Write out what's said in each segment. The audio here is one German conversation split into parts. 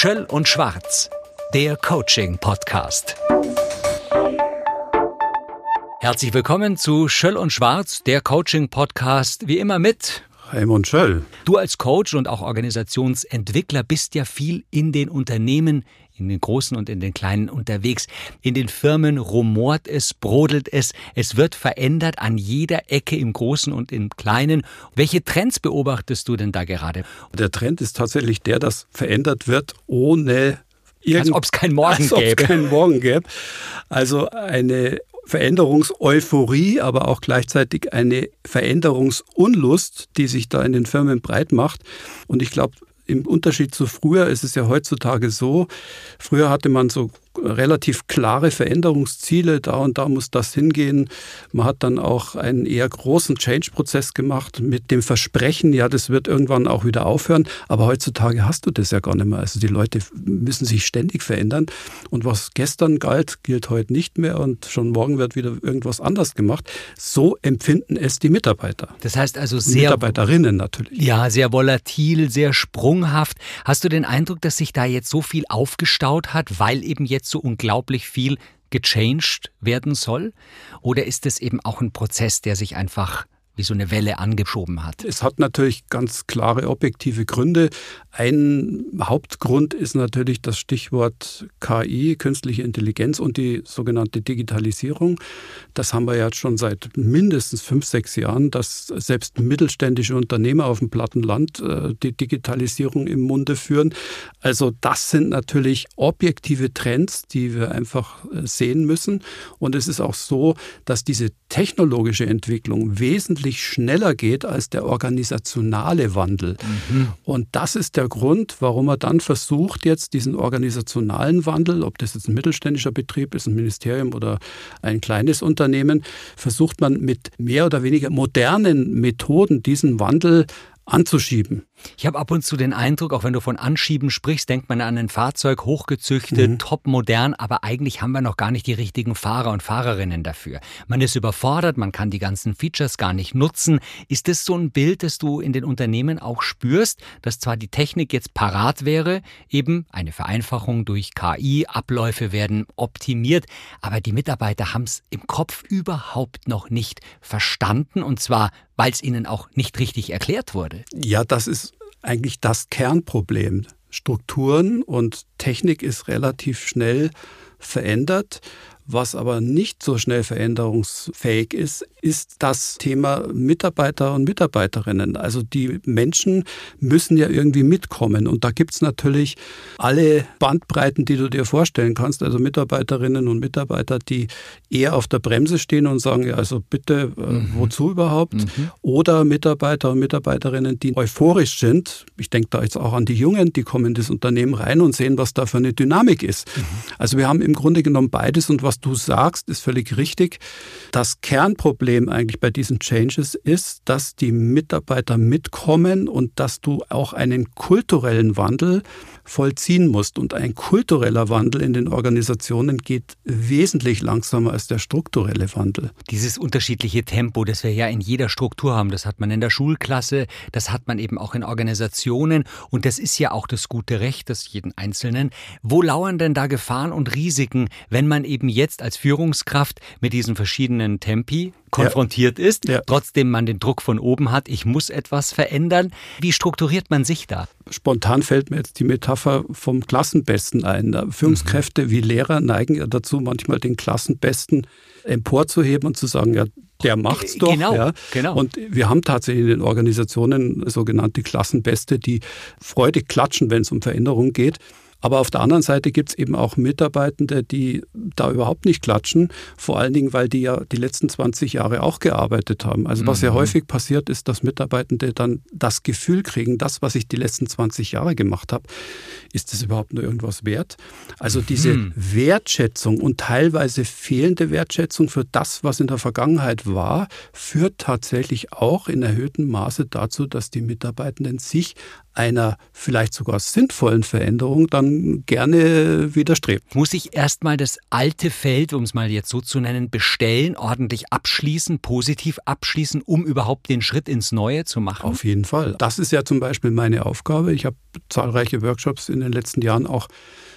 Schöll und Schwarz, der Coaching-Podcast. Herzlich willkommen zu Schöll und Schwarz, der Coaching-Podcast, wie immer mit Raimund Schöll. Du als Coach und auch Organisationsentwickler bist ja viel in den Unternehmen, in den großen und in den kleinen unterwegs. In den Firmen rumort es, brodelt es, es wird verändert an jeder Ecke im Großen und im Kleinen. Welche Trends beobachtest du denn da gerade? Der Trend ist tatsächlich der, dass verändert wird, ohne als ob es keinen Morgen gäbe. keinen Morgen gäbe. Also eine Veränderungseuphorie, aber auch gleichzeitig eine Veränderungsunlust, die sich da in den Firmen breit macht. Und ich glaube, im Unterschied zu früher ist es ja heutzutage so, früher hatte man so relativ klare Veränderungsziele, da und da muss das hingehen. Man hat dann auch einen eher großen Change-Prozess gemacht mit dem Versprechen, ja, das wird irgendwann auch wieder aufhören. Aber heutzutage hast du das ja gar nicht mehr. Also die Leute müssen sich ständig verändern. Und was gestern galt, gilt heute nicht mehr und schon morgen wird wieder irgendwas anders gemacht. So empfinden es die Mitarbeiter. Das heißt also sehr. Mitarbeiterinnen natürlich. Ja, sehr volatil, sehr sprunghaft. Hast du den Eindruck, dass sich da jetzt so viel aufgestaut hat, weil eben jetzt so unglaublich viel gechanged werden soll? Oder ist es eben auch ein Prozess, der sich einfach wie so eine Welle angeschoben hat? Es hat natürlich ganz klare objektive Gründe. Ein Hauptgrund ist natürlich das Stichwort KI, künstliche Intelligenz und die sogenannte Digitalisierung. Das haben wir ja schon seit mindestens fünf, sechs Jahren, dass selbst mittelständische Unternehmer auf dem Plattenland äh, die Digitalisierung im Munde führen. Also das sind natürlich objektive Trends, die wir einfach äh, sehen müssen. Und es ist auch so, dass diese technologische Entwicklung wesentlich schneller geht als der organisationale Wandel. Mhm. Und das ist der Grund, warum er dann versucht, jetzt diesen organisationalen Wandel, ob das jetzt ein mittelständischer Betrieb ist, ein Ministerium oder ein kleines Unternehmen, versucht man mit mehr oder weniger modernen Methoden diesen Wandel anzuschieben. Ich habe ab und zu den Eindruck, auch wenn du von Anschieben sprichst, denkt man an ein Fahrzeug, hochgezüchtet, mhm. top modern, aber eigentlich haben wir noch gar nicht die richtigen Fahrer und Fahrerinnen dafür. Man ist überfordert, man kann die ganzen Features gar nicht nutzen. Ist das so ein Bild, das du in den Unternehmen auch spürst, dass zwar die Technik jetzt parat wäre, eben eine Vereinfachung durch KI, Abläufe werden optimiert, aber die Mitarbeiter haben es im Kopf überhaupt noch nicht verstanden und zwar, weil es ihnen auch nicht richtig erklärt wurde. Ja, das ist eigentlich das Kernproblem. Strukturen und Technik ist relativ schnell verändert. Was aber nicht so schnell veränderungsfähig ist, ist das Thema Mitarbeiter und Mitarbeiterinnen. Also die Menschen müssen ja irgendwie mitkommen. Und da gibt es natürlich alle Bandbreiten, die du dir vorstellen kannst. Also Mitarbeiterinnen und Mitarbeiter, die eher auf der Bremse stehen und sagen, ja, also bitte, äh, mhm. wozu überhaupt? Mhm. Oder Mitarbeiter und Mitarbeiterinnen, die euphorisch sind. Ich denke da jetzt auch an die Jungen, die kommen in das Unternehmen rein und sehen, was da für eine Dynamik ist. Mhm. Also wir haben im Grunde genommen beides und was du sagst, ist völlig richtig. Das Kernproblem eigentlich bei diesen Changes ist, dass die Mitarbeiter mitkommen und dass du auch einen kulturellen Wandel vollziehen musst. Und ein kultureller Wandel in den Organisationen geht wesentlich langsamer als der strukturelle Wandel. Dieses unterschiedliche Tempo, das wir ja in jeder Struktur haben, das hat man in der Schulklasse, das hat man eben auch in Organisationen und das ist ja auch das gute Recht des jeden Einzelnen. Wo lauern denn da Gefahren und Risiken, wenn man eben jetzt als Führungskraft mit diesen verschiedenen Tempi konfrontiert ja. ist, ja. trotzdem man den Druck von oben hat, ich muss etwas verändern. Wie strukturiert man sich da? Spontan fällt mir jetzt die Metapher vom Klassenbesten ein. Führungskräfte mhm. wie Lehrer neigen ja dazu, manchmal den Klassenbesten emporzuheben und zu sagen, ja, der macht's doch. Genau, ja. genau. Und wir haben tatsächlich in den Organisationen sogenannte Klassenbeste, die freudig klatschen, wenn es um Veränderung geht. Aber auf der anderen Seite gibt es eben auch Mitarbeitende, die da überhaupt nicht klatschen, vor allen Dingen, weil die ja die letzten 20 Jahre auch gearbeitet haben. Also was mhm. ja häufig passiert ist, dass Mitarbeitende dann das Gefühl kriegen, das, was ich die letzten 20 Jahre gemacht habe, ist das überhaupt nur irgendwas wert? Also diese mhm. Wertschätzung und teilweise fehlende Wertschätzung für das, was in der Vergangenheit war, führt tatsächlich auch in erhöhtem Maße dazu, dass die Mitarbeitenden sich einer vielleicht sogar sinnvollen Veränderung dann gerne widerstrebt. Muss ich erstmal das alte Feld, um es mal jetzt so zu nennen, bestellen, ordentlich abschließen, positiv abschließen, um überhaupt den Schritt ins Neue zu machen? Auf jeden Fall. Das ist ja zum Beispiel meine Aufgabe. Ich habe zahlreiche Workshops in den letzten Jahren auch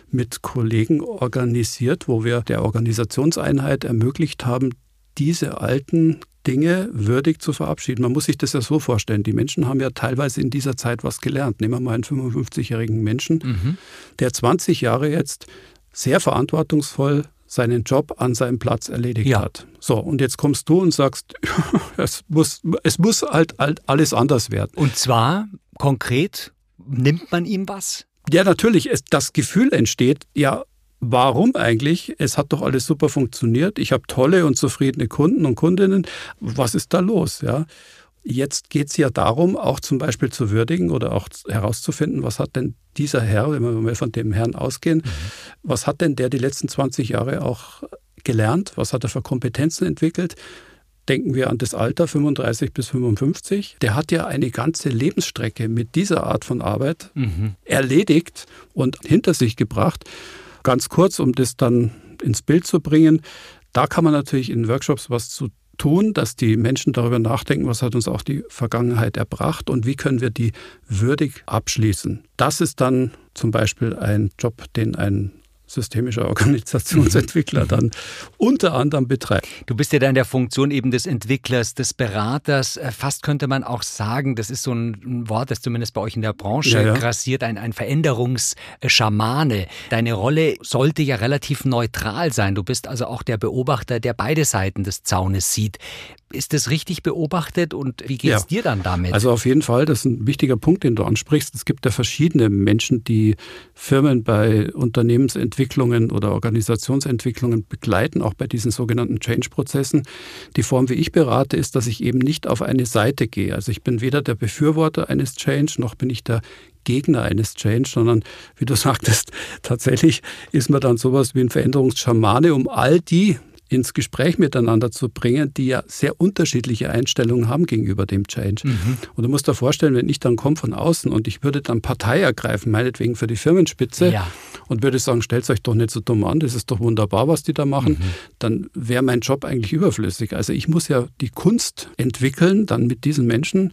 mit Kollegen organisiert, wo wir der Organisationseinheit ermöglicht haben, diese alten Dinge würdig zu verabschieden. Man muss sich das ja so vorstellen. Die Menschen haben ja teilweise in dieser Zeit was gelernt. Nehmen wir mal einen 55-jährigen Menschen, mhm. der 20 Jahre jetzt sehr verantwortungsvoll seinen Job an seinem Platz erledigt ja. hat. So, und jetzt kommst du und sagst, es muss, es muss halt, halt alles anders werden. Und zwar konkret, nimmt man ihm was? Ja, natürlich. Es, das Gefühl entsteht, ja, warum eigentlich? Es hat doch alles super funktioniert. Ich habe tolle und zufriedene Kunden und Kundinnen. Was ist da los? Ja. Jetzt geht es ja darum, auch zum Beispiel zu würdigen oder auch herauszufinden, was hat denn dieser Herr, wenn wir mal von dem Herrn ausgehen, mhm. was hat denn der die letzten 20 Jahre auch gelernt? Was hat er für Kompetenzen entwickelt? Denken wir an das Alter 35 bis 55. Der hat ja eine ganze Lebensstrecke mit dieser Art von Arbeit mhm. erledigt und hinter sich gebracht. Ganz kurz, um das dann ins Bild zu bringen, da kann man natürlich in Workshops was zu tun, dass die Menschen darüber nachdenken, was hat uns auch die Vergangenheit erbracht und wie können wir die würdig abschließen. Das ist dann zum Beispiel ein Job, den ein systemischer Organisationsentwickler dann unter anderem betreibt. Du bist ja da in der Funktion eben des Entwicklers, des Beraters. Äh, fast könnte man auch sagen, das ist so ein Wort, das zumindest bei euch in der Branche ja, ja. grassiert, ein, ein Veränderungsschamane. Deine Rolle sollte ja relativ neutral sein. Du bist also auch der Beobachter, der beide Seiten des Zaunes sieht. Ist das richtig beobachtet und wie geht es ja. dir dann damit? Also auf jeden Fall, das ist ein wichtiger Punkt, den du ansprichst. Es gibt ja verschiedene Menschen, die Firmen bei Unternehmensentwicklungen oder Organisationsentwicklungen begleiten, auch bei diesen sogenannten Change-Prozessen. Die Form, wie ich berate, ist, dass ich eben nicht auf eine Seite gehe. Also ich bin weder der Befürworter eines Change, noch bin ich der Gegner eines Change, sondern wie du sagtest, tatsächlich ist man dann sowas wie ein Veränderungsschamane, um all die ins Gespräch miteinander zu bringen, die ja sehr unterschiedliche Einstellungen haben gegenüber dem Change. Mhm. Und du musst dir vorstellen, wenn ich dann komme von außen und ich würde dann Partei ergreifen, meinetwegen für die Firmenspitze, ja. und würde sagen, stellt euch doch nicht so dumm an, das ist doch wunderbar, was die da machen, mhm. dann wäre mein Job eigentlich überflüssig. Also ich muss ja die Kunst entwickeln, dann mit diesen Menschen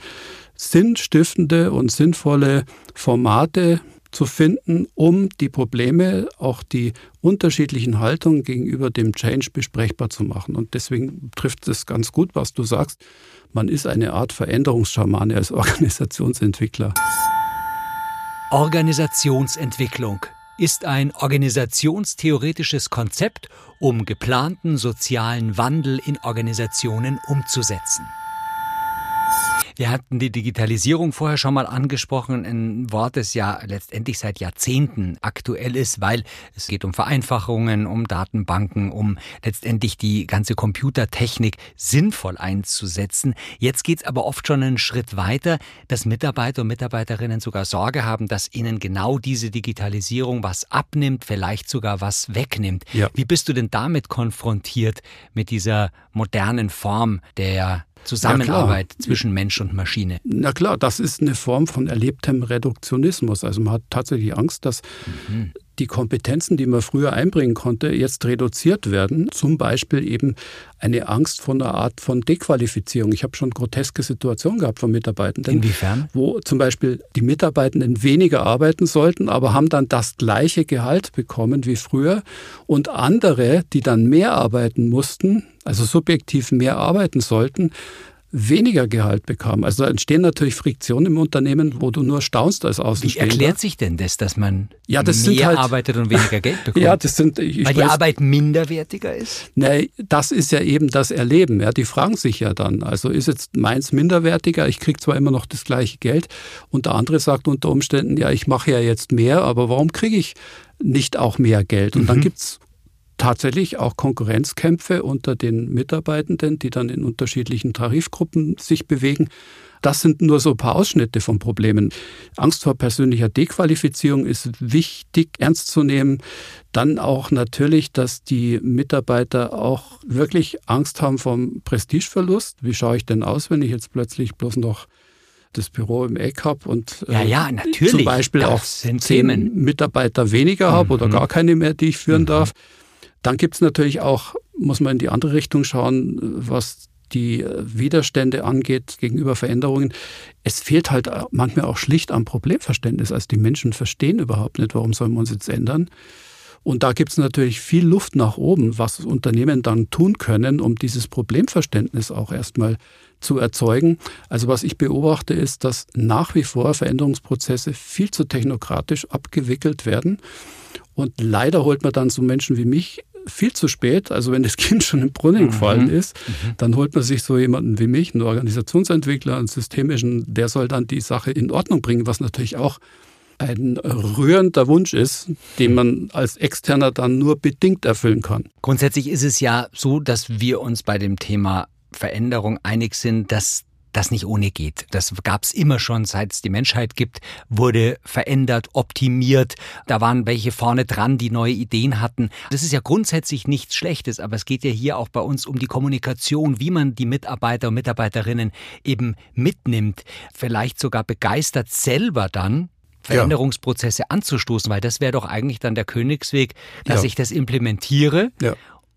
sinnstiftende und sinnvolle Formate zu finden, um die Probleme, auch die unterschiedlichen Haltungen gegenüber dem Change besprechbar zu machen. Und deswegen trifft es ganz gut, was du sagst. Man ist eine Art Veränderungsschamane als Organisationsentwickler. Organisationsentwicklung ist ein organisationstheoretisches Konzept, um geplanten sozialen Wandel in Organisationen umzusetzen. Wir hatten die Digitalisierung vorher schon mal angesprochen, ein Wort, das ja letztendlich seit Jahrzehnten aktuell ist, weil es geht um Vereinfachungen, um Datenbanken, um letztendlich die ganze Computertechnik sinnvoll einzusetzen. Jetzt geht es aber oft schon einen Schritt weiter, dass Mitarbeiter und Mitarbeiterinnen sogar Sorge haben, dass ihnen genau diese Digitalisierung was abnimmt, vielleicht sogar was wegnimmt. Ja. Wie bist du denn damit konfrontiert mit dieser modernen Form der Zusammenarbeit zwischen Mensch und Maschine. Na klar, das ist eine Form von erlebtem Reduktionismus. Also man hat tatsächlich Angst, dass mhm die Kompetenzen, die man früher einbringen konnte, jetzt reduziert werden. Zum Beispiel eben eine Angst vor einer Art von Dequalifizierung. Ich habe schon groteske Situationen gehabt von Mitarbeitenden. Inwiefern? Wo zum Beispiel die Mitarbeitenden weniger arbeiten sollten, aber haben dann das gleiche Gehalt bekommen wie früher. Und andere, die dann mehr arbeiten mussten, also subjektiv mehr arbeiten sollten, weniger Gehalt bekam. Also da entstehen natürlich Friktionen im Unternehmen, wo du nur staunst als Außenstehender. Wie erklärt sich denn das, dass man ja, das mehr halt, arbeitet und weniger Geld bekommt? ja, das sind, ich Weil die Arbeit minderwertiger ist? Nein, das ist ja eben das Erleben. Ja, die fragen sich ja dann, also ist jetzt meins minderwertiger, ich kriege zwar immer noch das gleiche Geld und der andere sagt unter Umständen, ja, ich mache ja jetzt mehr, aber warum kriege ich nicht auch mehr Geld? Und mhm. dann gibt's tatsächlich auch Konkurrenzkämpfe unter den Mitarbeitenden, die dann in unterschiedlichen Tarifgruppen sich bewegen. Das sind nur so ein paar Ausschnitte von Problemen. Angst vor persönlicher Dequalifizierung ist wichtig, ernst zu nehmen. Dann auch natürlich, dass die Mitarbeiter auch wirklich Angst haben vom Prestigeverlust. Wie schaue ich denn aus, wenn ich jetzt plötzlich bloß noch das Büro im Eck habe und ja, ja, natürlich. zum Beispiel das auch zehn. Mitarbeiter weniger habe mhm. oder gar keine mehr, die ich führen mhm. darf. Dann gibt es natürlich auch, muss man in die andere Richtung schauen, was die Widerstände angeht gegenüber Veränderungen. Es fehlt halt manchmal auch schlicht am Problemverständnis. Also die Menschen verstehen überhaupt nicht, warum sollen wir uns jetzt ändern. Und da gibt es natürlich viel Luft nach oben, was Unternehmen dann tun können, um dieses Problemverständnis auch erstmal zu erzeugen. Also was ich beobachte, ist, dass nach wie vor Veränderungsprozesse viel zu technokratisch abgewickelt werden. Und leider holt man dann so Menschen wie mich viel zu spät, also wenn das Kind schon im Brunnen mhm. gefallen ist, mhm. dann holt man sich so jemanden wie mich, einen Organisationsentwickler, einen systemischen, der soll dann die Sache in Ordnung bringen, was natürlich auch ein rührender Wunsch ist, den man als Externer dann nur bedingt erfüllen kann. Grundsätzlich ist es ja so, dass wir uns bei dem Thema Veränderung einig sind, dass das nicht ohne geht. Das gab es immer schon, seit es die Menschheit gibt, wurde verändert, optimiert. Da waren welche vorne dran, die neue Ideen hatten. Das ist ja grundsätzlich nichts Schlechtes, aber es geht ja hier auch bei uns um die Kommunikation, wie man die Mitarbeiter und Mitarbeiterinnen eben mitnimmt, vielleicht sogar begeistert selber dann Veränderungsprozesse ja. anzustoßen, weil das wäre doch eigentlich dann der Königsweg, dass ja. ich das implementiere ja.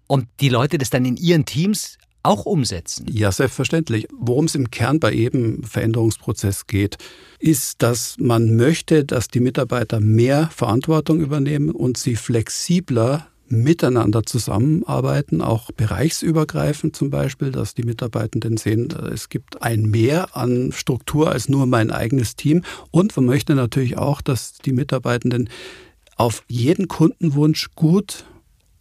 und die Leute das dann in ihren Teams auch umsetzen. Ja, selbstverständlich. Worum es im Kern bei jedem Veränderungsprozess geht, ist, dass man möchte, dass die Mitarbeiter mehr Verantwortung übernehmen und sie flexibler miteinander zusammenarbeiten, auch bereichsübergreifend zum Beispiel, dass die Mitarbeitenden sehen, es gibt ein Mehr an Struktur als nur mein eigenes Team. Und man möchte natürlich auch, dass die Mitarbeitenden auf jeden Kundenwunsch gut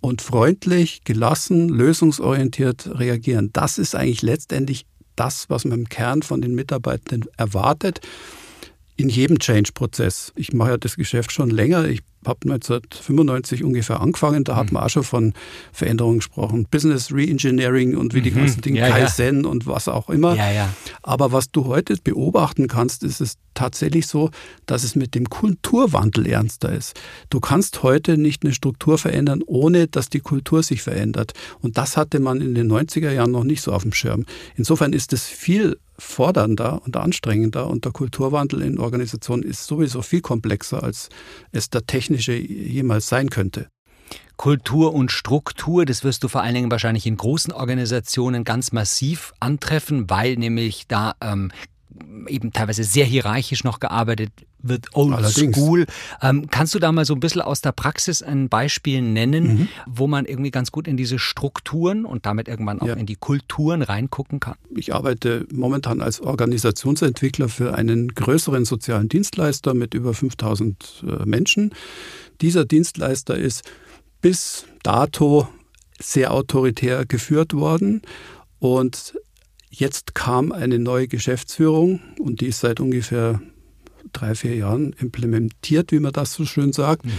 und freundlich, gelassen, lösungsorientiert reagieren. Das ist eigentlich letztendlich das, was man im Kern von den Mitarbeitenden erwartet in jedem Change-Prozess. Ich mache ja das Geschäft schon länger. Ich habe 1995 ungefähr angefangen. Da mhm. hat man auch schon von Veränderungen gesprochen. Business Reengineering und wie mhm. die ganzen Dinge, ja, Kaizen ja. und was auch immer. Ja. Aber was du heute beobachten kannst, ist es tatsächlich so, dass es mit dem Kulturwandel ernster ist. Du kannst heute nicht eine Struktur verändern, ohne dass die Kultur sich verändert. Und das hatte man in den 90er Jahren noch nicht so auf dem Schirm. Insofern ist es viel fordernder und anstrengender und der Kulturwandel in Organisationen ist sowieso viel komplexer, als es der technische jemals sein könnte. Kultur und Struktur, das wirst du vor allen Dingen wahrscheinlich in großen Organisationen ganz massiv antreffen, weil nämlich da ähm, eben teilweise sehr hierarchisch noch gearbeitet wird, old Allerdings. school. Ähm, kannst du da mal so ein bisschen aus der Praxis ein Beispiel nennen, mhm. wo man irgendwie ganz gut in diese Strukturen und damit irgendwann auch ja. in die Kulturen reingucken kann? Ich arbeite momentan als Organisationsentwickler für einen größeren sozialen Dienstleister mit über 5000 äh, Menschen. Dieser Dienstleister ist bis dato sehr autoritär geführt worden und Jetzt kam eine neue Geschäftsführung und die ist seit ungefähr drei, vier Jahren implementiert, wie man das so schön sagt. Mhm.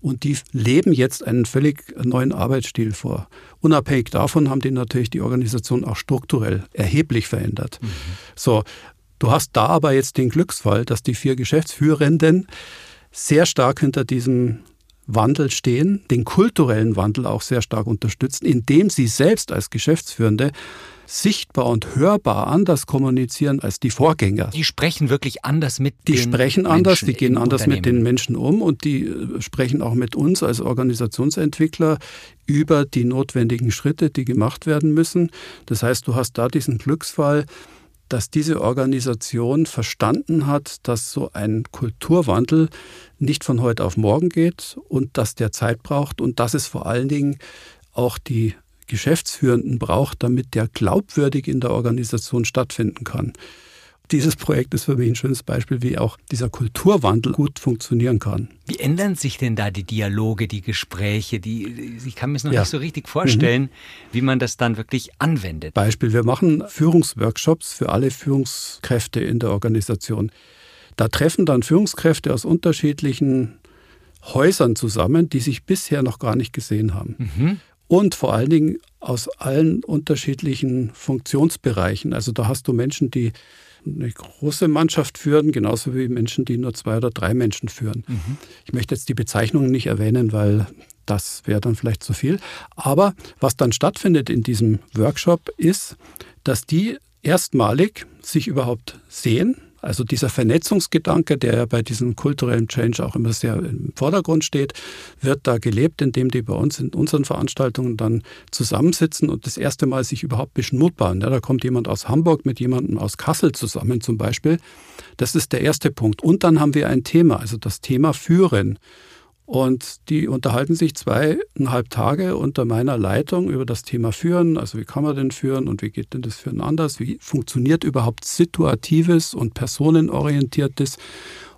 Und die leben jetzt einen völlig neuen Arbeitsstil vor. Unabhängig davon haben die natürlich die Organisation auch strukturell erheblich verändert. Mhm. So, du hast da aber jetzt den Glücksfall, dass die vier Geschäftsführenden sehr stark hinter diesem Wandel stehen, den kulturellen Wandel auch sehr stark unterstützen, indem sie selbst als Geschäftsführende sichtbar und hörbar anders kommunizieren als die Vorgänger. Die sprechen wirklich anders mit die den Die sprechen anders, die gehen anders mit den Menschen um und die äh, sprechen auch mit uns als Organisationsentwickler über die notwendigen Schritte, die gemacht werden müssen. Das heißt, du hast da diesen Glücksfall, dass diese Organisation verstanden hat, dass so ein Kulturwandel nicht von heute auf morgen geht und dass der Zeit braucht und dass es vor allen Dingen auch die Geschäftsführenden braucht, damit der glaubwürdig in der Organisation stattfinden kann. Dieses Projekt ist für mich ein schönes Beispiel, wie auch dieser Kulturwandel gut funktionieren kann. Wie ändern sich denn da die Dialoge, die Gespräche? Die, ich kann mir es noch ja. nicht so richtig vorstellen, mhm. wie man das dann wirklich anwendet. Beispiel, wir machen Führungsworkshops für alle Führungskräfte in der Organisation. Da treffen dann Führungskräfte aus unterschiedlichen Häusern zusammen, die sich bisher noch gar nicht gesehen haben. Mhm und vor allen Dingen aus allen unterschiedlichen Funktionsbereichen. Also da hast du Menschen, die eine große Mannschaft führen, genauso wie Menschen, die nur zwei oder drei Menschen führen. Mhm. Ich möchte jetzt die Bezeichnungen nicht erwähnen, weil das wäre dann vielleicht zu viel. Aber was dann stattfindet in diesem Workshop ist, dass die erstmalig sich überhaupt sehen, Also dieser Vernetzungsgedanke, der ja bei diesem kulturellen Change auch immer sehr im Vordergrund steht, wird da gelebt, indem die bei uns in unseren Veranstaltungen dann zusammensitzen und das erste Mal sich überhaupt beschnuppern. Ja, da kommt jemand aus Hamburg mit jemandem aus Kassel zusammen zum Beispiel. Das ist der erste Punkt. Und dann haben wir ein Thema, also das Thema Führen. Und die unterhalten sich zweieinhalb Tage unter meiner Leitung über das Thema Führen. Also wie kann man denn führen und wie geht denn das Führen anders? Wie funktioniert überhaupt situatives und personenorientiertes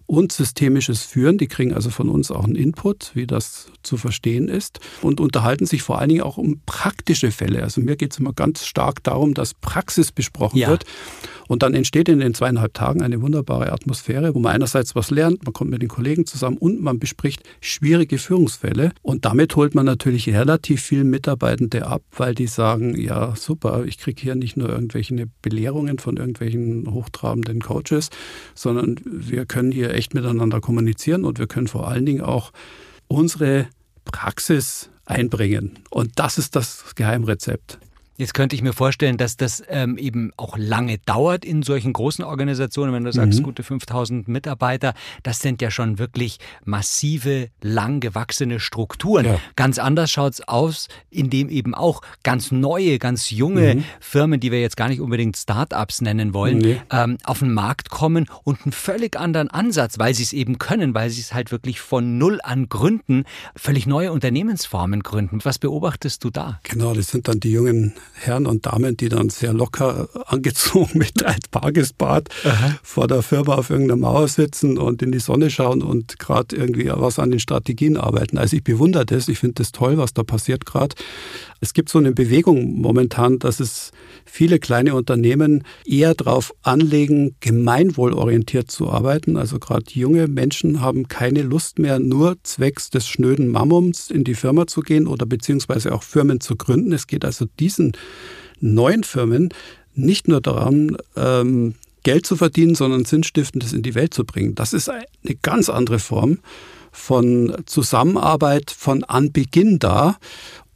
und systemisches Führen. Die kriegen also von uns auch einen Input, wie das zu verstehen ist und unterhalten sich vor allen Dingen auch um praktische Fälle. Also mir geht es immer ganz stark darum, dass Praxis besprochen ja. wird. Und dann entsteht in den zweieinhalb Tagen eine wunderbare Atmosphäre, wo man einerseits was lernt, man kommt mit den Kollegen zusammen und man bespricht schwierige Führungsfälle. Und damit holt man natürlich relativ viel Mitarbeitende ab, weil die sagen, ja super, ich kriege hier nicht nur irgendwelche Belehrungen von irgendwelchen hochtrabenden Coaches, sondern wir können hier echt miteinander kommunizieren und wir können vor allen Dingen auch unsere Praxis einbringen. Und das ist das Geheimrezept. Jetzt könnte ich mir vorstellen, dass das ähm, eben auch lange dauert in solchen großen Organisationen. Wenn du sagst, mhm. gute 5000 Mitarbeiter, das sind ja schon wirklich massive, lang gewachsene Strukturen. Ja. Ganz anders schaut es aus, indem eben auch ganz neue, ganz junge mhm. Firmen, die wir jetzt gar nicht unbedingt Start-ups nennen wollen, nee. ähm, auf den Markt kommen und einen völlig anderen Ansatz, weil sie es eben können, weil sie es halt wirklich von Null an gründen, völlig neue Unternehmensformen gründen. Was beobachtest du da? Genau, das sind dann die jungen Herren und Damen, die dann sehr locker angezogen mit einem Tagesbad Aha. vor der Firma auf irgendeiner Mauer sitzen und in die Sonne schauen und gerade irgendwie was an den Strategien arbeiten. Also ich bewundere das, ich finde das toll, was da passiert gerade. Es gibt so eine Bewegung momentan, dass es viele kleine Unternehmen eher darauf anlegen, gemeinwohlorientiert zu arbeiten. Also gerade junge Menschen haben keine Lust mehr, nur zwecks des schnöden Mammums in die Firma zu gehen oder beziehungsweise auch Firmen zu gründen. Es geht also diesen neuen Firmen nicht nur daran, ähm, Geld zu verdienen, sondern Sinnstiftendes in die Welt zu bringen. Das ist eine ganz andere Form von Zusammenarbeit von Anbeginn da.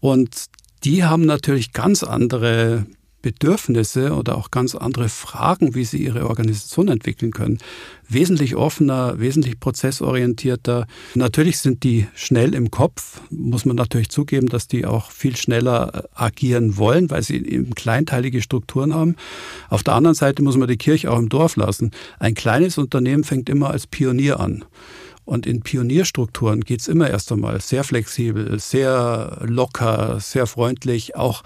Und die haben natürlich ganz andere Bedürfnisse oder auch ganz andere Fragen, wie sie ihre Organisation entwickeln können. Wesentlich offener, wesentlich prozessorientierter. Natürlich sind die schnell im Kopf, muss man natürlich zugeben, dass die auch viel schneller äh, agieren wollen, weil sie eben kleinteilige Strukturen haben. Auf der anderen Seite muss man die Kirche auch im Dorf lassen. Ein kleines Unternehmen fängt immer als Pionier an. Und in Pionierstrukturen geht es immer erst einmal sehr flexibel, sehr locker, sehr freundlich, auch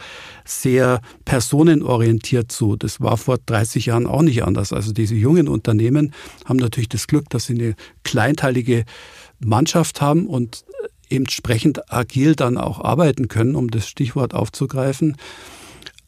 sehr personenorientiert zu. Das war vor 30 Jahren auch nicht anders. Also diese jungen Unternehmen haben natürlich das Glück, dass sie eine kleinteilige Mannschaft haben und entsprechend agil dann auch arbeiten können, um das Stichwort aufzugreifen.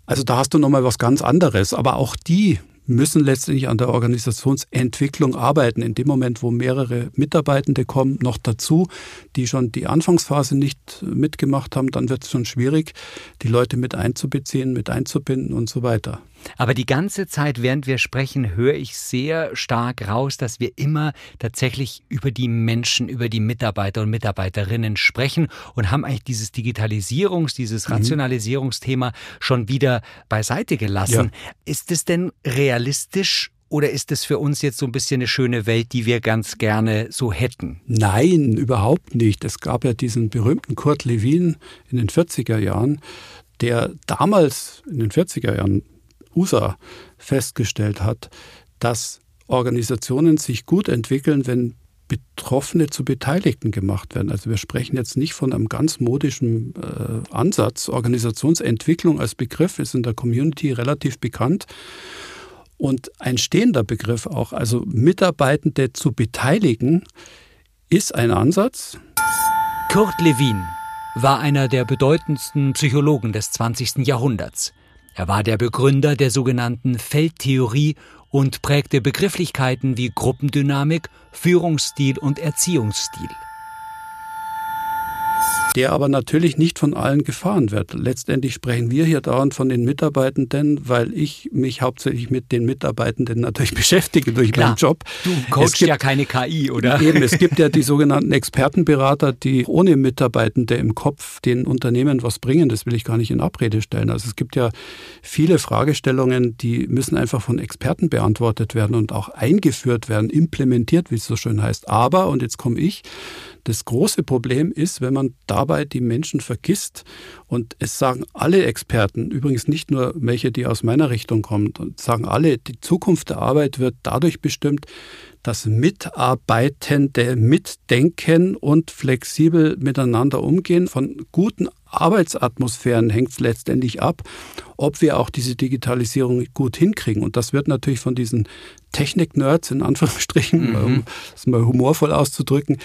Also da hast du nochmal was ganz anderes. Aber auch die müssen letztendlich an der Organisationsentwicklung arbeiten. In dem Moment, wo mehrere Mitarbeitende kommen, noch dazu, die schon die Anfangsphase nicht mitgemacht haben, dann wird es schon schwierig, die Leute mit einzubeziehen, mit einzubinden und so weiter. Aber die ganze Zeit, während wir sprechen, höre ich sehr stark raus, dass wir immer tatsächlich über die Menschen, über die Mitarbeiter und Mitarbeiterinnen sprechen und haben eigentlich dieses Digitalisierungs-, dieses mhm. Rationalisierungsthema schon wieder beiseite gelassen. Ja. Ist es denn realistisch oder ist es für uns jetzt so ein bisschen eine schöne Welt, die wir ganz gerne so hätten? Nein, überhaupt nicht. Es gab ja diesen berühmten Kurt Lewin in den 40er Jahren, der damals in den 40er Jahren USA festgestellt hat, dass Organisationen sich gut entwickeln, wenn Betroffene zu Beteiligten gemacht werden. Also wir sprechen jetzt nicht von einem ganz modischen äh, Ansatz. Organisationsentwicklung als Begriff ist in der Community relativ bekannt und ein stehender Begriff auch. Also Mitarbeitende zu beteiligen ist ein Ansatz. Kurt Lewin war einer der bedeutendsten Psychologen des 20. Jahrhunderts. Er war der Begründer der sogenannten Feldtheorie und prägte Begrifflichkeiten wie Gruppendynamik, Führungsstil und Erziehungsstil. Der aber natürlich nicht von allen gefahren wird. Letztendlich sprechen wir hier dauernd von den Mitarbeitenden, weil ich mich hauptsächlich mit den Mitarbeitenden natürlich beschäftige durch Klar, meinen Job. Du coachst ja keine KI, oder? Eben, es gibt ja die sogenannten Expertenberater, die ohne Mitarbeitende im Kopf den Unternehmen was bringen. Das will ich gar nicht in Abrede stellen. Also es gibt ja viele Fragestellungen, die müssen einfach von Experten beantwortet werden und auch eingeführt werden, implementiert, wie es so schön heißt. Aber, und jetzt komme ich, das große Problem ist, wenn man dabei die Menschen vergisst, und es sagen alle Experten, übrigens nicht nur welche, die aus meiner Richtung kommen, sagen alle, die Zukunft der Arbeit wird dadurch bestimmt, dass Mitarbeitende mitdenken und flexibel miteinander umgehen. Von guten Arbeitsatmosphären hängt es letztendlich ab, ob wir auch diese Digitalisierung gut hinkriegen. Und das wird natürlich von diesen Technik-Nerds in Anführungsstrichen, mhm. um es mal humorvoll auszudrücken,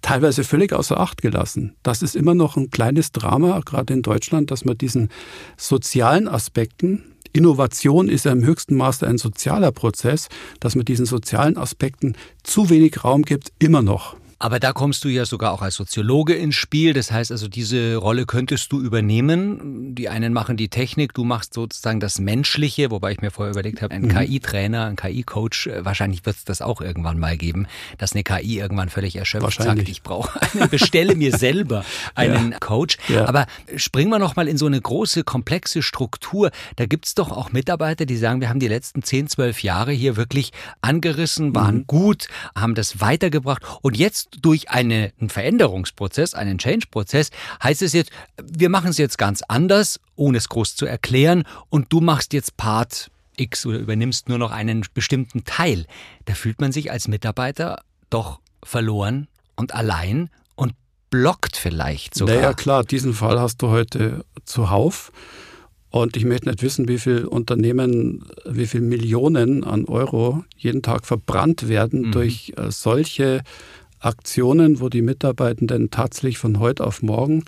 teilweise völlig außer Acht gelassen. Das ist immer noch ein kleines Drama, gerade in Deutschland, dass man diesen sozialen Aspekten, Innovation ist ja im höchsten Maße ein sozialer Prozess, dass man diesen sozialen Aspekten zu wenig Raum gibt, immer noch. Aber da kommst du ja sogar auch als Soziologe ins Spiel. Das heißt also, diese Rolle könntest du übernehmen. Die einen machen die Technik, du machst sozusagen das Menschliche, wobei ich mir vorher überlegt habe, ein mhm. KI-Trainer, ein KI-Coach, äh, wahrscheinlich wird es das auch irgendwann mal geben, dass eine KI irgendwann völlig erschöpft sagt, ich brauche einen, bestelle mir selber einen ja. Coach. Ja. Aber springen wir noch mal in so eine große, komplexe Struktur. Da gibt es doch auch Mitarbeiter, die sagen, wir haben die letzten 10, 12 Jahre hier wirklich angerissen, waren mhm. gut, haben das weitergebracht und jetzt durch einen Veränderungsprozess, einen Change-Prozess, heißt es jetzt, wir machen es jetzt ganz anders, ohne es groß zu erklären, und du machst jetzt Part X oder übernimmst nur noch einen bestimmten Teil. Da fühlt man sich als Mitarbeiter doch verloren und allein und blockt vielleicht sogar. Naja, klar, diesen Fall hast du heute zuhauf. Und ich möchte nicht wissen, wie viele Unternehmen, wie viele Millionen an Euro jeden Tag verbrannt werden mhm. durch äh, solche Aktionen, wo die Mitarbeitenden tatsächlich von heute auf morgen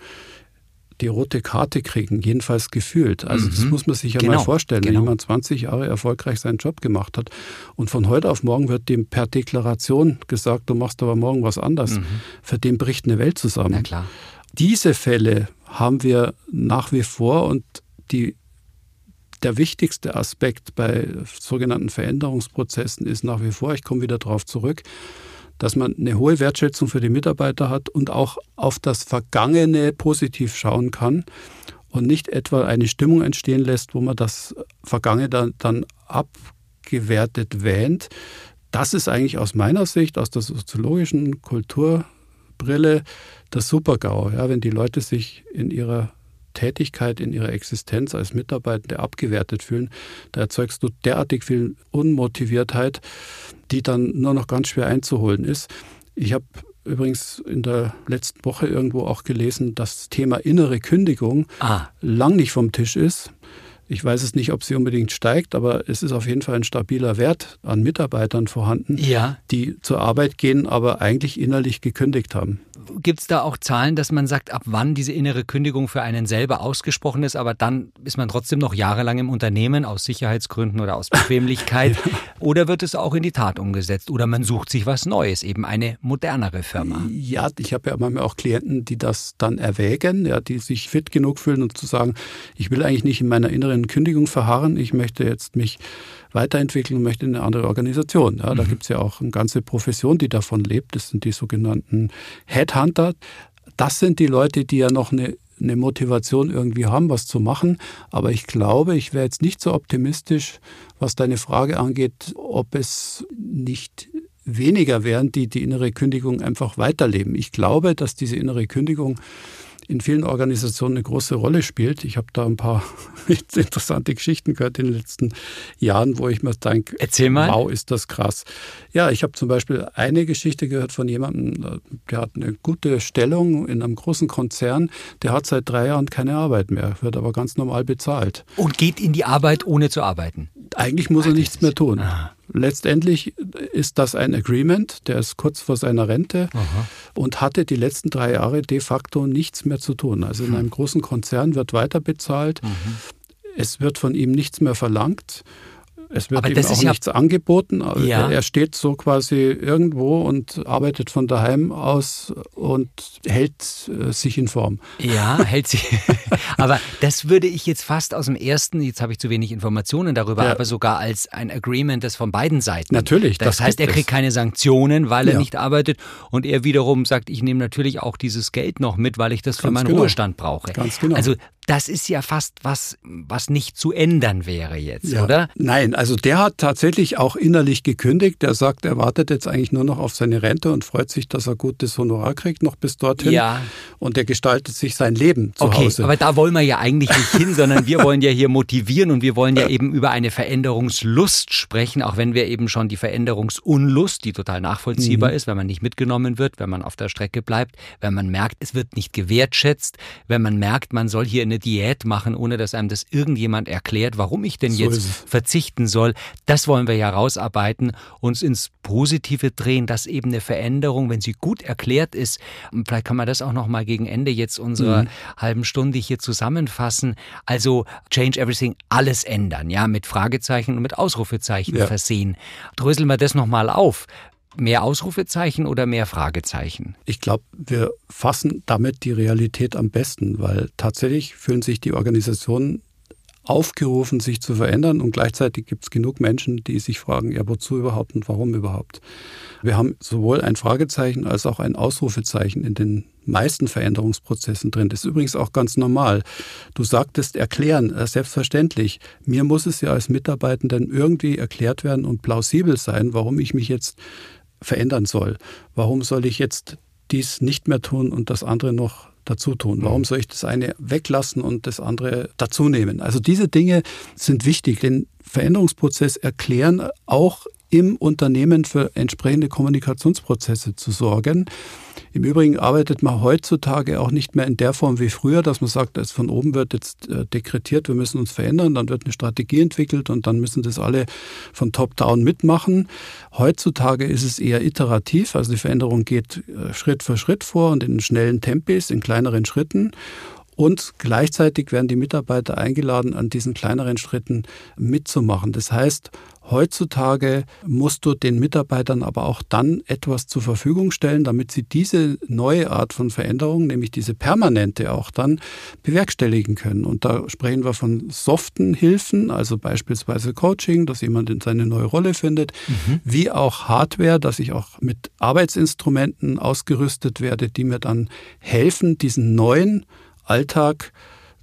die rote Karte kriegen, jedenfalls gefühlt. Also mhm. das muss man sich ja genau. mal vorstellen, genau. wenn jemand 20 Jahre erfolgreich seinen Job gemacht hat und von heute auf morgen wird dem per Deklaration gesagt, du machst aber morgen was anderes. Mhm. Für den bricht eine Welt zusammen. Na klar. Diese Fälle haben wir nach wie vor und die der wichtigste Aspekt bei sogenannten Veränderungsprozessen ist nach wie vor, ich komme wieder darauf zurück, dass man eine hohe Wertschätzung für die Mitarbeiter hat und auch auf das Vergangene positiv schauen kann und nicht etwa eine Stimmung entstehen lässt, wo man das Vergangene dann, dann abgewertet wähnt. Das ist eigentlich aus meiner Sicht, aus der soziologischen Kulturbrille, das Super-GAU. Ja, wenn die Leute sich in ihrer Tätigkeit, in ihrer Existenz als Mitarbeitende abgewertet fühlen, da erzeugst du derartig viel Unmotiviertheit, die dann nur noch ganz schwer einzuholen ist. Ich habe übrigens in der letzten Woche irgendwo auch gelesen, dass das Thema innere Kündigung ah. lang nicht vom Tisch ist. Ich weiß es nicht, ob sie unbedingt steigt, aber es ist auf jeden Fall ein stabiler Wert an Mitarbeitern vorhanden, ja. die zur Arbeit gehen, aber eigentlich innerlich gekündigt haben. Gibt es da auch Zahlen, dass man sagt, ab wann diese innere Kündigung für einen selber ausgesprochen ist, aber dann ist man trotzdem noch jahrelang im Unternehmen aus Sicherheitsgründen oder aus Bequemlichkeit? ja. Oder wird es auch in die Tat umgesetzt? Oder man sucht sich was Neues, eben eine modernere Firma? Ja, ich habe ja manchmal auch Klienten, die das dann erwägen, ja, die sich fit genug fühlen und zu sagen, ich will eigentlich nicht in meiner inneren Kündigung verharren, ich möchte jetzt mich weiterentwickeln und möchte in eine andere Organisation. Ja, da mhm. gibt es ja auch eine ganze Profession, die davon lebt. Das sind die sogenannten Headhunter. Das sind die Leute, die ja noch eine, eine Motivation irgendwie haben, was zu machen. Aber ich glaube, ich wäre jetzt nicht so optimistisch, was deine Frage angeht, ob es nicht weniger wären, die die innere Kündigung einfach weiterleben. Ich glaube, dass diese innere Kündigung in vielen Organisationen eine große Rolle spielt. Ich habe da ein paar interessante Geschichten gehört in den letzten Jahren, wo ich mir denke, Erzähl mal. wow, ist das krass. Ja, ich habe zum Beispiel eine Geschichte gehört von jemandem, der hat eine gute Stellung in einem großen Konzern, der hat seit drei Jahren keine Arbeit mehr, wird aber ganz normal bezahlt. Und geht in die Arbeit, ohne zu arbeiten? Eigentlich muss er nichts mehr tun. Aha. Letztendlich ist das ein Agreement, der ist kurz vor seiner Rente Aha. und hatte die letzten drei Jahre de facto nichts mehr zu tun. Also in hm. einem großen Konzern wird weiter bezahlt, mhm. es wird von ihm nichts mehr verlangt. Es wird ihm auch ja nichts angeboten. Ja. Er steht so quasi irgendwo und arbeitet von daheim aus und hält äh, sich in Form. Ja, hält sich. aber das würde ich jetzt fast aus dem ersten, jetzt habe ich zu wenig Informationen darüber, ja. aber sogar als ein Agreement, das von beiden Seiten. Natürlich. Das, das heißt, er kriegt es. keine Sanktionen, weil er nicht arbeitet und er wiederum sagt, ich nehme natürlich auch dieses Geld noch mit, weil ich das Ganz für meinen genau. Ruhestand brauche. Ganz genau. Also das ist ja fast was, was nicht zu ändern wäre jetzt, ja. oder? Nein, also der hat tatsächlich auch innerlich gekündigt. Der sagt, er wartet jetzt eigentlich nur noch auf seine Rente und freut sich, dass er gutes Honorar kriegt noch bis dorthin. Ja. Und er gestaltet sich sein Leben zu okay, Hause. Aber da wollen wir ja eigentlich nicht hin, sondern wir wollen ja hier motivieren und wir wollen ja eben über eine Veränderungslust sprechen, auch wenn wir eben schon die Veränderungsunlust, die total nachvollziehbar mhm. ist, wenn man nicht mitgenommen wird, wenn man auf der Strecke bleibt, wenn man merkt, es wird nicht gewertschätzt, wenn man merkt, man soll hier eine eine Diät machen, ohne dass einem das irgendjemand erklärt, warum ich denn so jetzt verzichten soll. Das wollen wir ja rausarbeiten, uns ins Positive drehen, dass eben eine Veränderung, wenn sie gut erklärt ist, vielleicht kann man das auch noch mal gegen Ende jetzt unserer mhm. halben Stunde hier zusammenfassen. Also change everything, alles ändern, ja, mit Fragezeichen und mit Ausrufezeichen ja. versehen. Dröseln wir das noch mal auf. Mehr Ausrufezeichen oder mehr Fragezeichen? Ich glaube, wir fassen damit die Realität am besten, weil tatsächlich fühlen sich die Organisationen aufgerufen, sich zu verändern und gleichzeitig gibt es genug Menschen, die sich fragen, ja, wozu überhaupt und warum überhaupt. Wir haben sowohl ein Fragezeichen als auch ein Ausrufezeichen in den meisten Veränderungsprozessen drin. Das ist übrigens auch ganz normal. Du sagtest erklären, äh, selbstverständlich. Mir muss es ja als Mitarbeitenden irgendwie erklärt werden und plausibel sein, warum ich mich jetzt verändern soll. Warum soll ich jetzt dies nicht mehr tun und das andere noch dazu tun? Warum mhm. soll ich das eine weglassen und das andere dazu nehmen? Also diese Dinge sind wichtig. Den Veränderungsprozess erklären auch im Unternehmen für entsprechende Kommunikationsprozesse zu sorgen. Im Übrigen arbeitet man heutzutage auch nicht mehr in der Form wie früher, dass man sagt, dass von oben wird jetzt äh, dekretiert, wir müssen uns verändern, dann wird eine Strategie entwickelt und dann müssen das alle von top-down mitmachen. Heutzutage ist es eher iterativ, also die Veränderung geht äh, Schritt für Schritt vor und in schnellen Tempis, in kleineren Schritten. Und gleichzeitig werden die Mitarbeiter eingeladen, an diesen kleineren Schritten mitzumachen. Das heißt, heutzutage musst du den Mitarbeitern aber auch dann etwas zur Verfügung stellen, damit sie diese neue Art von Veränderung, nämlich diese permanente auch dann bewerkstelligen können. Und da sprechen wir von soften Hilfen, also beispielsweise Coaching, dass jemand in seine neue Rolle findet, mhm. wie auch Hardware, dass ich auch mit Arbeitsinstrumenten ausgerüstet werde, die mir dann helfen, diesen neuen Alltag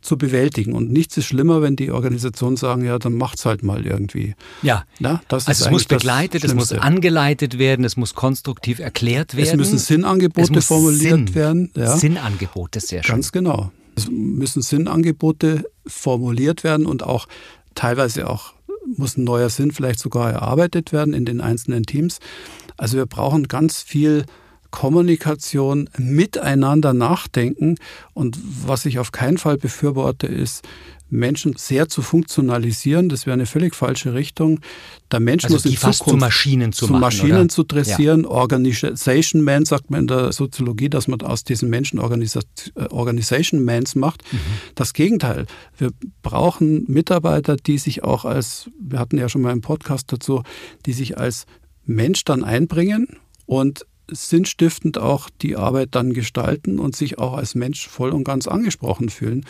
zu bewältigen. Und nichts ist schlimmer, wenn die Organisationen sagen, ja, dann macht's halt mal irgendwie. Ja. Na, das also ist es muss begleitet, es muss angeleitet werden, es muss konstruktiv erklärt werden. Es müssen Sinnangebote es formuliert Sinn, werden. Ja. Sinnangebote, sehr schön. Ganz genau. Es müssen Sinnangebote formuliert werden und auch teilweise auch muss ein neuer Sinn vielleicht sogar erarbeitet werden in den einzelnen Teams. Also wir brauchen ganz viel Kommunikation, miteinander nachdenken. Und was ich auf keinen Fall befürworte, ist, Menschen sehr zu funktionalisieren. Das wäre eine völlig falsche Richtung. Der Mensch also muss in Zukunft zu Maschinen zu, zu machen, Maschinen oder? zu dressieren. Ja. Organization Man sagt man in der Soziologie, dass man aus diesen Menschen äh, Organization Mans macht. Mhm. Das Gegenteil. Wir brauchen Mitarbeiter, die sich auch als, wir hatten ja schon mal einen Podcast dazu, die sich als Mensch dann einbringen und sinnstiftend auch die Arbeit dann gestalten und sich auch als Mensch voll und ganz angesprochen fühlen.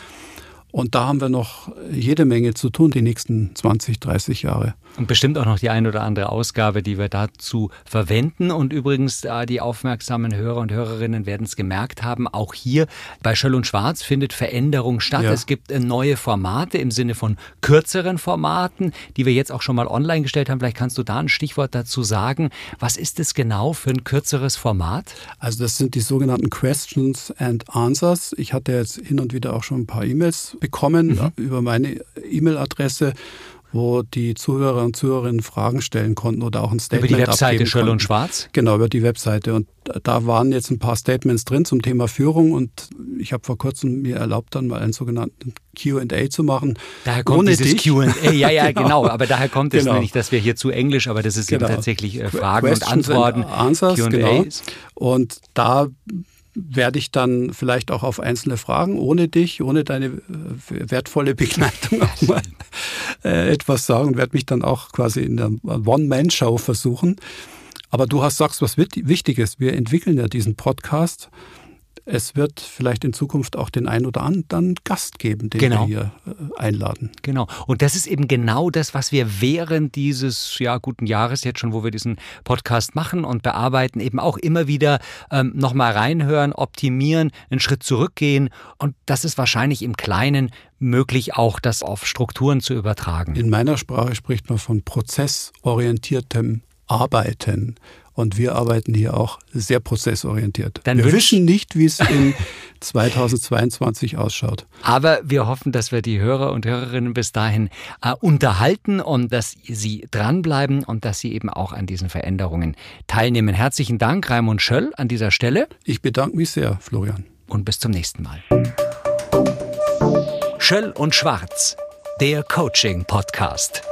Und da haben wir noch jede Menge zu tun die nächsten 20, 30 Jahre. Und bestimmt auch noch die ein oder andere Ausgabe, die wir dazu verwenden. Und übrigens, die aufmerksamen Hörer und Hörerinnen werden es gemerkt haben, auch hier bei Schöll und Schwarz findet Veränderung statt. Ja. Es gibt äh, neue Formate im Sinne von kürzeren Formaten, die wir jetzt auch schon mal online gestellt haben. Vielleicht kannst du da ein Stichwort dazu sagen. Was ist es genau für ein kürzeres Format? Also das sind die sogenannten Questions and Answers. Ich hatte jetzt hin und wieder auch schon ein paar E-Mails bekommen mhm. über meine E-Mail-Adresse wo die Zuhörer und Zuhörerinnen Fragen stellen konnten oder auch ein Statement Über die Webseite Schöll und Schwarz? Genau, über die Webseite. Und da waren jetzt ein paar Statements drin zum Thema Führung und ich habe vor kurzem mir erlaubt, dann mal einen sogenannten Q&A zu machen. Daher kommt Ohne dieses Q&A, ja, ja, genau. genau. Aber daher kommt es genau. nicht, dass wir hier zu Englisch, aber das ist genau. eben tatsächlich äh, Fragen Questions und Antworten. And answers, genau. Und da werde ich dann vielleicht auch auf einzelne Fragen ohne dich, ohne deine äh, wertvolle Begleitung auch mal äh, etwas sagen, werde mich dann auch quasi in der One-Man-Show versuchen. Aber du hast sagst was wichtig ist. Wir entwickeln ja diesen Podcast es wird vielleicht in Zukunft auch den einen oder anderen Gast geben, den genau. wir hier äh, einladen. Genau. Und das ist eben genau das, was wir während dieses ja, guten Jahres jetzt schon, wo wir diesen Podcast machen und bearbeiten, eben auch immer wieder ähm, nochmal reinhören, optimieren, einen Schritt zurückgehen. Und das ist wahrscheinlich im Kleinen möglich, auch das auf Strukturen zu übertragen. In meiner Sprache spricht man von prozessorientiertem Arbeiten. Und wir arbeiten hier auch sehr prozessorientiert. Dann wir wissen nicht, wie es in 2022 ausschaut. Aber wir hoffen, dass wir die Hörer und Hörerinnen bis dahin äh, unterhalten und dass sie dranbleiben und dass sie eben auch an diesen Veränderungen teilnehmen. Herzlichen Dank, Raimund Schöll, an dieser Stelle. Ich bedanke mich sehr, Florian. Und bis zum nächsten Mal. Schöll und Schwarz, der Coaching-Podcast.